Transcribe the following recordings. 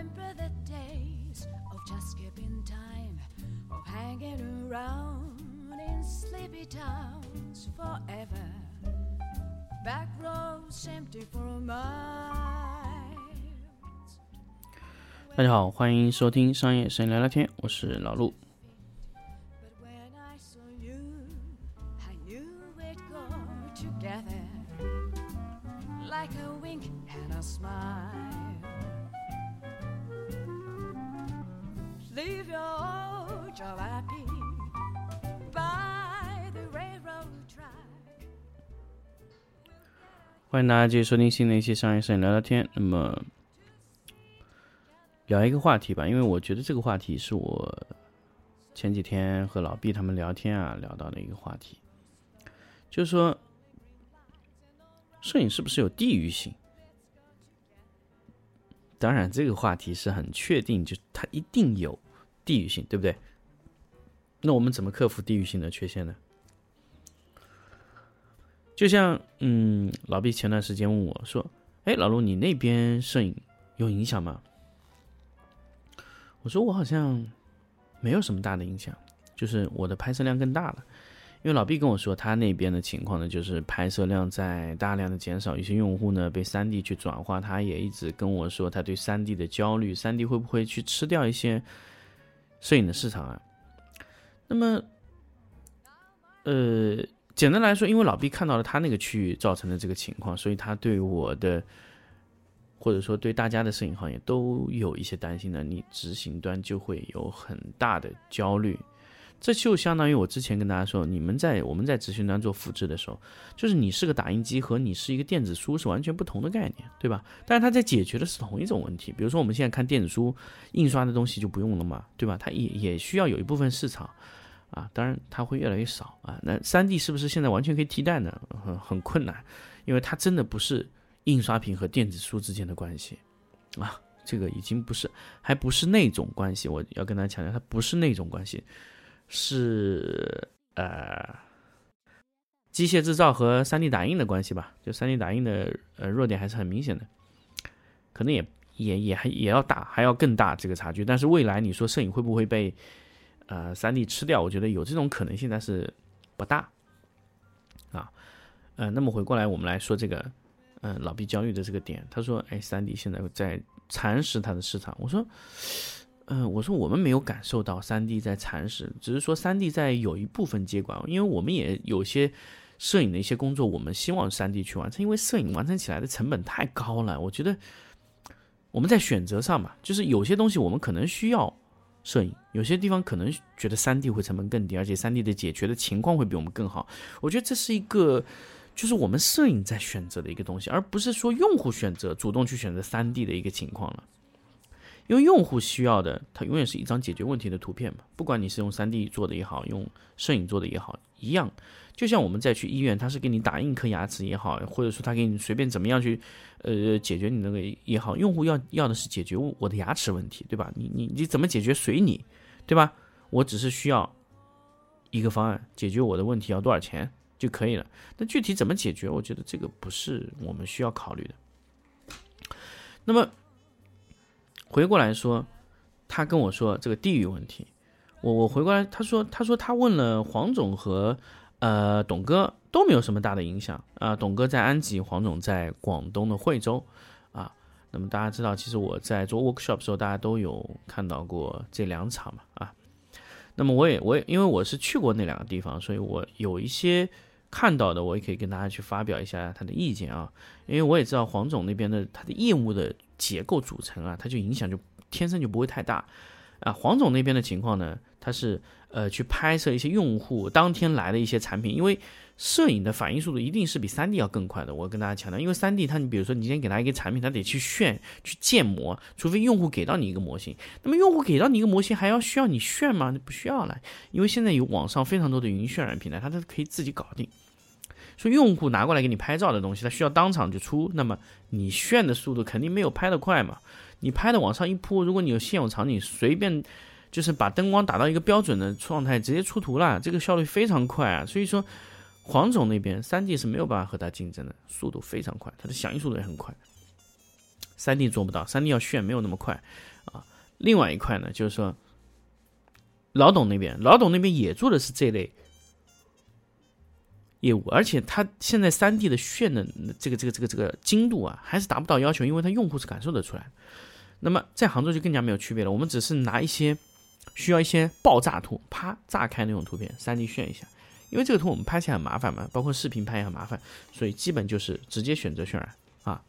remember the days of just skipping time, of hanging around in sleepy towns forever. Back roads empty for miles. 大家好，欢迎收听商业摄影聊聊天，我是老陆。Like a wink and a smile. Leave your 欢迎大家继续收听新的一期商业摄影聊聊天。那么聊一个话题吧，因为我觉得这个话题是我前几天和老毕他们聊天啊聊到的一个话题，就是说摄影是不是有地域性？当然，这个话题是很确定，就它一定有地域性，对不对？那我们怎么克服地域性的缺陷呢？就像，嗯，老毕前段时间问我说：“哎，老陆，你那边摄影有影响吗？”我说：“我好像没有什么大的影响，就是我的拍摄量更大了。”因为老毕跟我说，他那边的情况呢，就是拍摄量在大量的减少，一些用户呢被三 D 去转化，他也一直跟我说他对三 D 的焦虑，三 D 会不会去吃掉一些摄影的市场啊？那么，呃，简单来说，因为老毕看到了他那个区域造成的这个情况，所以他对我的，或者说对大家的摄影行业都有一些担心的。你执行端就会有很大的焦虑，这就相当于我之前跟大家说，你们在我们在执行端做复制的时候，就是你是个打印机和你是一个电子书是完全不同的概念，对吧？但是它在解决的是同一种问题。比如说我们现在看电子书印刷的东西就不用了嘛，对吧？它也也需要有一部分市场。啊，当然它会越来越少啊。那三 D 是不是现在完全可以替代呢？很很困难，因为它真的不是印刷品和电子书之间的关系啊，这个已经不是，还不是那种关系。我要跟大家强调，它不是那种关系，是呃机械制造和三 D 打印的关系吧？就三 D 打印的呃弱点还是很明显的，可能也也也还也要大，还要更大这个差距。但是未来你说摄影会不会被？呃，三 D 吃掉，我觉得有这种可能性，但是不大啊。呃，那么回过来，我们来说这个，嗯、老毕焦虑的这个点，他说，哎，三 D 现在在蚕食它的市场。我说，嗯、我说我们没有感受到三 D 在蚕食，只是说三 D 在有一部分接管，因为我们也有些摄影的一些工作，我们希望三 D 去完成，因为摄影完成起来的成本太高了。我觉得我们在选择上嘛，就是有些东西我们可能需要。摄影有些地方可能觉得三 D 会成本更低，而且三 D 的解决的情况会比我们更好。我觉得这是一个，就是我们摄影在选择的一个东西，而不是说用户选择主动去选择三 D 的一个情况了。因为用户需要的，它永远是一张解决问题的图片嘛。不管你是用三 D 做的也好，用摄影做的也好，一样。就像我们再去医院，他是给你打印颗牙齿也好，或者说他给你随便怎么样去，呃，解决你那个也好，用户要要的是解决我的牙齿问题，对吧？你你你怎么解决随你，对吧？我只是需要一个方案解决我的问题，要多少钱就可以了。那具体怎么解决，我觉得这个不是我们需要考虑的。那么回过来说，他跟我说这个地域问题，我我回过来，他说他说他问了黄总和。呃，董哥都没有什么大的影响啊。董哥在安吉，黄总在广东的惠州啊。那么大家知道，其实我在做 workshop 的时候，大家都有看到过这两场嘛啊。那么我也我也因为我是去过那两个地方，所以我有一些看到的，我也可以跟大家去发表一下他的意见啊。因为我也知道黄总那边的他的业务的结构组成啊，他就影响就天生就不会太大啊。黄总那边的情况呢，他是。呃，去拍摄一些用户当天来的一些产品，因为摄影的反应速度一定是比三 D 要更快的。我跟大家强调，因为三 D 它，你比如说你今天给他一个产品，他得去炫、去建模，除非用户给到你一个模型。那么用户给到你一个模型，还要需要你炫吗？不需要了，因为现在有网上非常多的云渲染平台，它都可以自己搞定。所以用户拿过来给你拍照的东西，他需要当场就出，那么你炫的速度肯定没有拍的快嘛。你拍的往上一铺，如果你有现有场景，随便。就是把灯光打到一个标准的状态，直接出图了，这个效率非常快啊。所以说，黄总那边三 D 是没有办法和他竞争的，速度非常快，它的响应速度也很快。三 D 做不到，三 D 要炫没有那么快啊另外一块呢，就是说老董那边，老董那边也做的是这类业务，而且他现在三 D 的炫的这个这个这个这个精度啊，还是达不到要求，因为他用户是感受得出来。那么在杭州就更加没有区别了，我们只是拿一些需要一些爆炸图，啪炸开那种图片，三 D 炫一下。因为这个图我们拍起来很麻烦嘛，包括视频拍也很麻烦，所以基本就是直接选择渲染啊，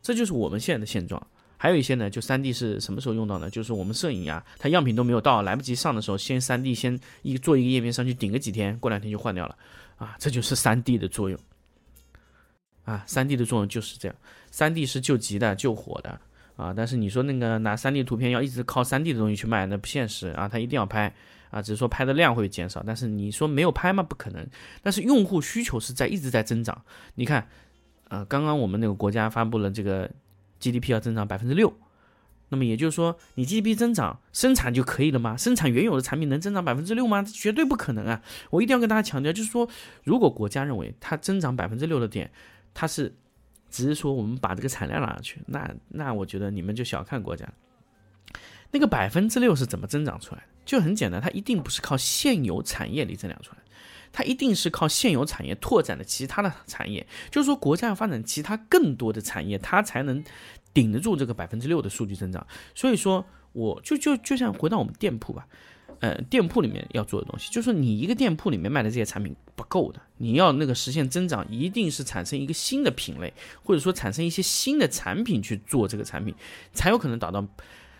这就是我们现在的现状。还有一些呢，就三 D 是什么时候用到呢？就是我们摄影呀，它样品都没有到，来不及上的时候，先三 D 先一做一个页面上去顶个几天，过两天就换掉了啊，这就是三 D 的作用啊，三 D 的作用就是这样，三 D 是救急的、救火的啊，但是你说那个拿三 D 图片要一直靠三 D 的东西去卖，那不现实啊，它一定要拍。啊，只是说拍的量会减少，但是你说没有拍吗？不可能。但是用户需求是在一直在增长。你看，呃，刚刚我们那个国家发布了这个 GDP 要增长百分之六，那么也就是说，你 GDP 增长生产就可以了吗？生产原有的产品能增长百分之六吗？绝对不可能啊！我一定要跟大家强调，就是说，如果国家认为它增长百分之六的点，它是只是说我们把这个产量拉上去，那那我觉得你们就小看国家。那个百分之六是怎么增长出来的？就很简单，它一定不是靠现有产业里增长出来，它一定是靠现有产业拓展的其他的产业。就是说，国家要发展其他更多的产业，它才能顶得住这个百分之六的数据增长。所以说，我就就就像回到我们店铺吧，呃，店铺里面要做的东西，就是说你一个店铺里面卖的这些产品不够的，你要那个实现增长，一定是产生一个新的品类，或者说产生一些新的产品去做这个产品，才有可能达到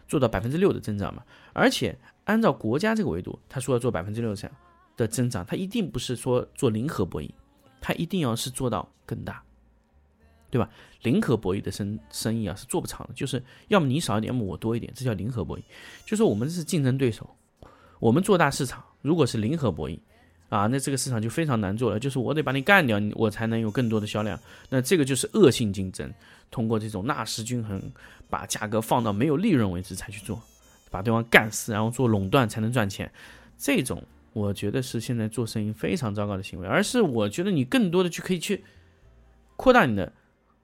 做到百分之六的增长嘛。而且。按照国家这个维度，他说要做百分之六十的增长，他一定不是说做零和博弈，他一定要是做到更大，对吧？零和博弈的生生意啊是做不长的，就是要么你少一点，要么我多一点，这叫零和博弈。就说我们是竞争对手，我们做大市场，如果是零和博弈啊，那这个市场就非常难做了，就是我得把你干掉，我才能有更多的销量。那这个就是恶性竞争，通过这种纳什均衡，把价格放到没有利润为止才去做。把对方干死，然后做垄断才能赚钱，这种我觉得是现在做生意非常糟糕的行为。而是我觉得你更多的去可以去扩大你的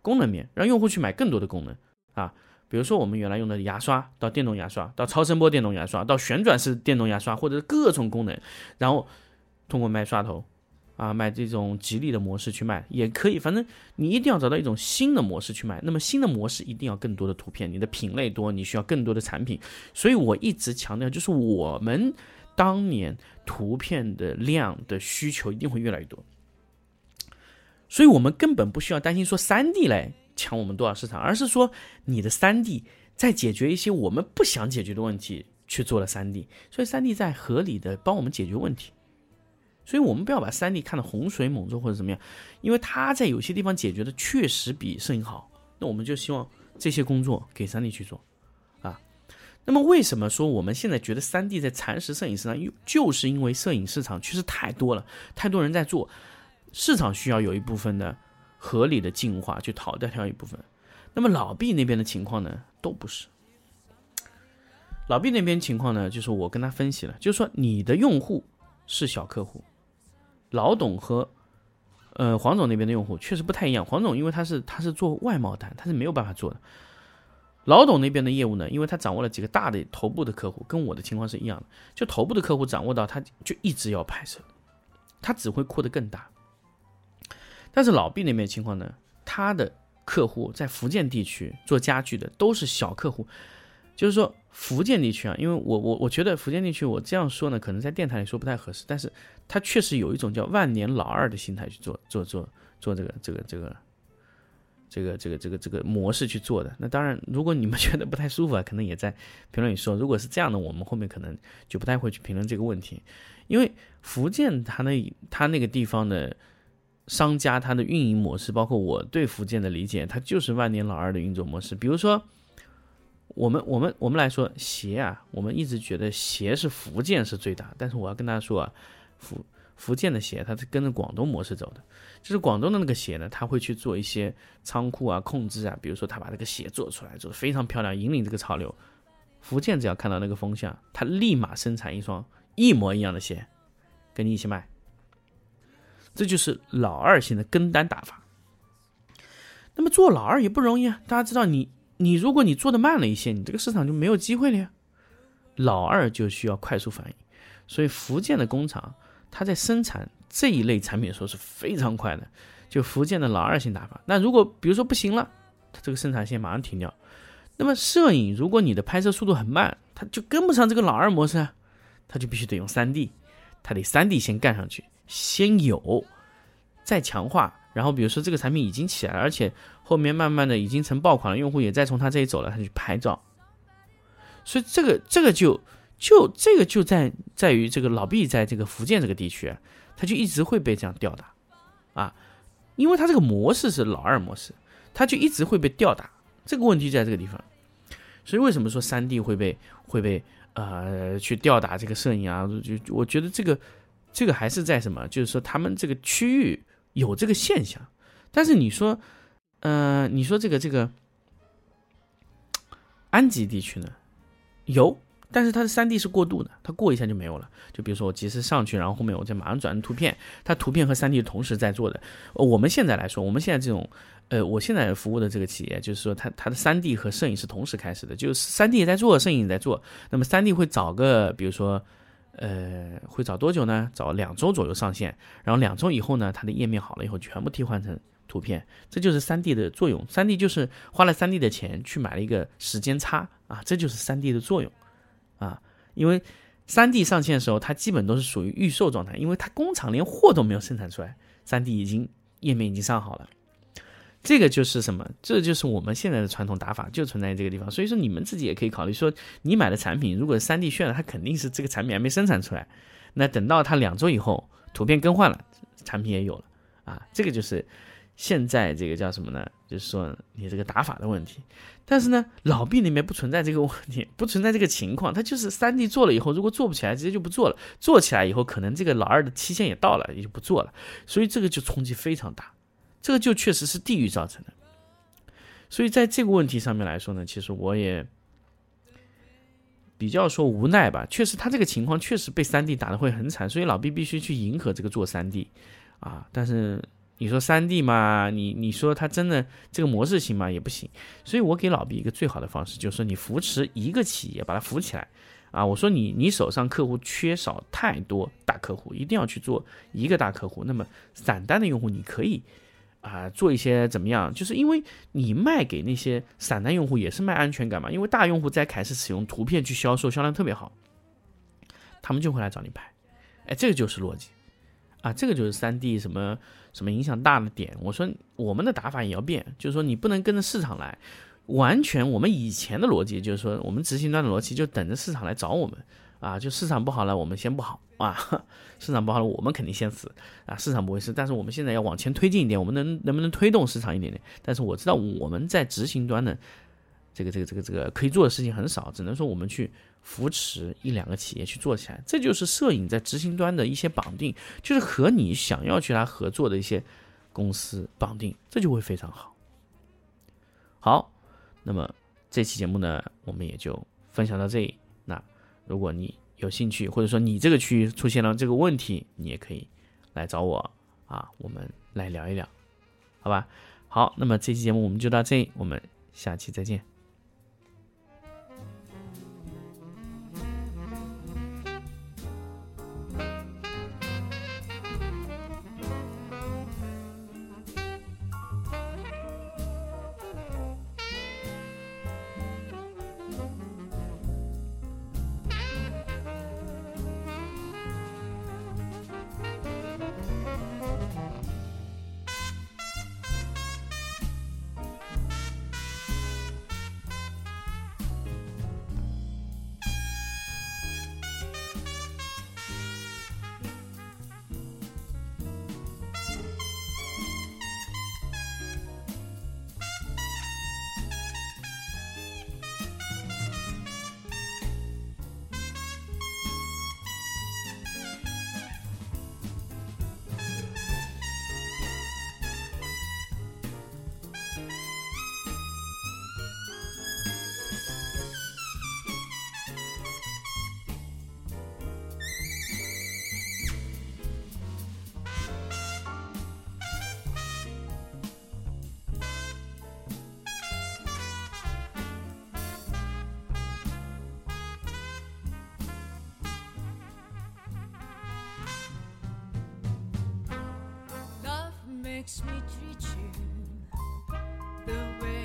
功能面，让用户去买更多的功能啊。比如说我们原来用的牙刷，到电动牙刷，到超声波电动牙刷，到旋转式电动牙刷，或者是各种功能，然后通过卖刷头。啊，卖这种吉利的模式去卖也可以，反正你一定要找到一种新的模式去卖。那么新的模式一定要更多的图片，你的品类多，你需要更多的产品。所以我一直强调，就是我们当年图片的量的需求一定会越来越多，所以我们根本不需要担心说三 D 来抢我们多少市场，而是说你的三 D 在解决一些我们不想解决的问题去做了三 D，所以三 D 在合理的帮我们解决问题。所以，我们不要把三 D 看得洪水猛兽或者怎么样，因为它在有些地方解决的确实比摄影好。那我们就希望这些工作给三 D 去做，啊。那么，为什么说我们现在觉得三 D 在蚕食摄影市场？又就是因为摄影市场确实太多了，太多人在做，市场需要有一部分的合理的进化去淘汰掉一部分。那么老毕那边的情况呢，都不是。老毕那边情况呢，就是我跟他分析了，就是说你的用户是小客户。老董和，呃，黄总那边的用户确实不太一样。黄总因为他是他是做外贸单，他是没有办法做的。老董那边的业务呢，因为他掌握了几个大的头部的客户，跟我的情况是一样的。就头部的客户掌握到，他就一直要拍摄，他只会扩得更大。但是老毕那边情况呢，他的客户在福建地区做家具的都是小客户，就是说。福建地区啊，因为我我我觉得福建地区，我这样说呢，可能在电台里说不太合适，但是它确实有一种叫万年老二的心态去做做做做这个这个这个这个这个这个这个模式去做的。那当然，如果你们 觉得不太舒服啊，可能也在评论里说。如果是这样的，我们后面可能就不太会去评论这个问题，因为福建它那它那个地方的商家，它的运营模式，包括我对福建的理解，它就是万年老二的运作模式，比如说。我们我们我们来说鞋啊，我们一直觉得鞋是福建是最大，但是我要跟大家说啊，福福建的鞋它是跟着广东模式走的，就是广东的那个鞋呢，他会去做一些仓库啊控制啊，比如说他把这个鞋做出来，做的非常漂亮，引领这个潮流。福建只要看到那个风向，他立马生产一双一模一样的鞋，跟你一起卖。这就是老二型的跟单打法。那么做老二也不容易啊，大家知道你。你如果你做的慢了一些，你这个市场就没有机会了呀，老二就需要快速反应，所以福建的工厂它在生产这一类产品的时候是非常快的，就福建的老二型打法。那如果比如说不行了，它这个生产线马上停掉。那么摄影，如果你的拍摄速度很慢，它就跟不上这个老二模式啊，它就必须得用三 D，它得三 D 先干上去，先有，再强化。然后比如说这个产品已经起来了，而且后面慢慢的已经成爆款了，用户也在从他这里走了，他去拍照。所以这个这个就就这个就在在于这个老毕在这个福建这个地区，他就一直会被这样吊打，啊，因为他这个模式是老二模式，他就一直会被吊打。这个问题在这个地方，所以为什么说三 D 会被会被呃去吊打这个摄影啊？就我觉得这个这个还是在什么？就是说他们这个区域。有这个现象，但是你说，呃，你说这个这个安吉地区呢，有，但是它的三 D 是过渡的，它过一下就没有了。就比如说我及时上去，然后后面我再马上转成图片，它图片和三 D 同时在做的。我们现在来说，我们现在这种，呃，我现在服务的这个企业，就是说它它的三 D 和摄影是同时开始的，就是三 D 也在做，摄影也在做。那么三 D 会找个，比如说。呃，会找多久呢？找两周左右上线，然后两周以后呢，它的页面好了以后，全部替换成图片，这就是三 D 的作用。三 D 就是花了三 D 的钱去买了一个时间差啊，这就是三 D 的作用啊。因为三 D 上线的时候，它基本都是属于预售状态，因为它工厂连货都没有生产出来，三 D 已经页面已经上好了。这个就是什么？这就是我们现在的传统打法，就存在这个地方。所以说，你们自己也可以考虑说，你买的产品如果三 D 渲染，它肯定是这个产品还没生产出来。那等到它两周以后，图片更换了，产品也有了啊。这个就是现在这个叫什么呢？就是说你这个打法的问题。但是呢，老毕那边不存在这个问题，不存在这个情况。它就是三 D 做了以后，如果做不起来，直接就不做了。做起来以后，可能这个老二的期限也到了，也就不做了。所以这个就冲击非常大。这个就确实是地域造成的，所以在这个问题上面来说呢，其实我也比较说无奈吧。确实，他这个情况确实被三 D 打的会很惨，所以老毕必须去迎合这个做三 D 啊。但是你说三 D 嘛，你你说他真的这个模式行吗？也不行。所以我给老毕一个最好的方式，就是说你扶持一个企业，把它扶起来啊。我说你你手上客户缺少太多大客户，一定要去做一个大客户。那么散单的用户你可以。啊，做一些怎么样？就是因为你卖给那些散单用户也是卖安全感嘛。因为大用户在开始使用图片去销售，销量特别好，他们就会来找你拍。哎，这个就是逻辑啊，这个就是三 D 什么什么影响大的点。我说我们的打法也要变，就是说你不能跟着市场来，完全我们以前的逻辑就是说我们执行端的逻辑就等着市场来找我们。啊，就市场不好了，我们先不好啊。市场不好了，我们肯定先死啊。市场不会死，但是我们现在要往前推进一点，我们能能不能推动市场一点点？但是我知道我们在执行端的这个这个这个这个可以做的事情很少，只能说我们去扶持一两个企业去做起来。这就是摄影在执行端的一些绑定，就是和你想要去来合作的一些公司绑定，这就会非常好。好，那么这期节目呢，我们也就分享到这里。如果你有兴趣，或者说你这个区域出现了这个问题，你也可以来找我啊，我们来聊一聊，好吧？好，那么这期节目我们就到这里，我们下期再见。Makes me treat you the way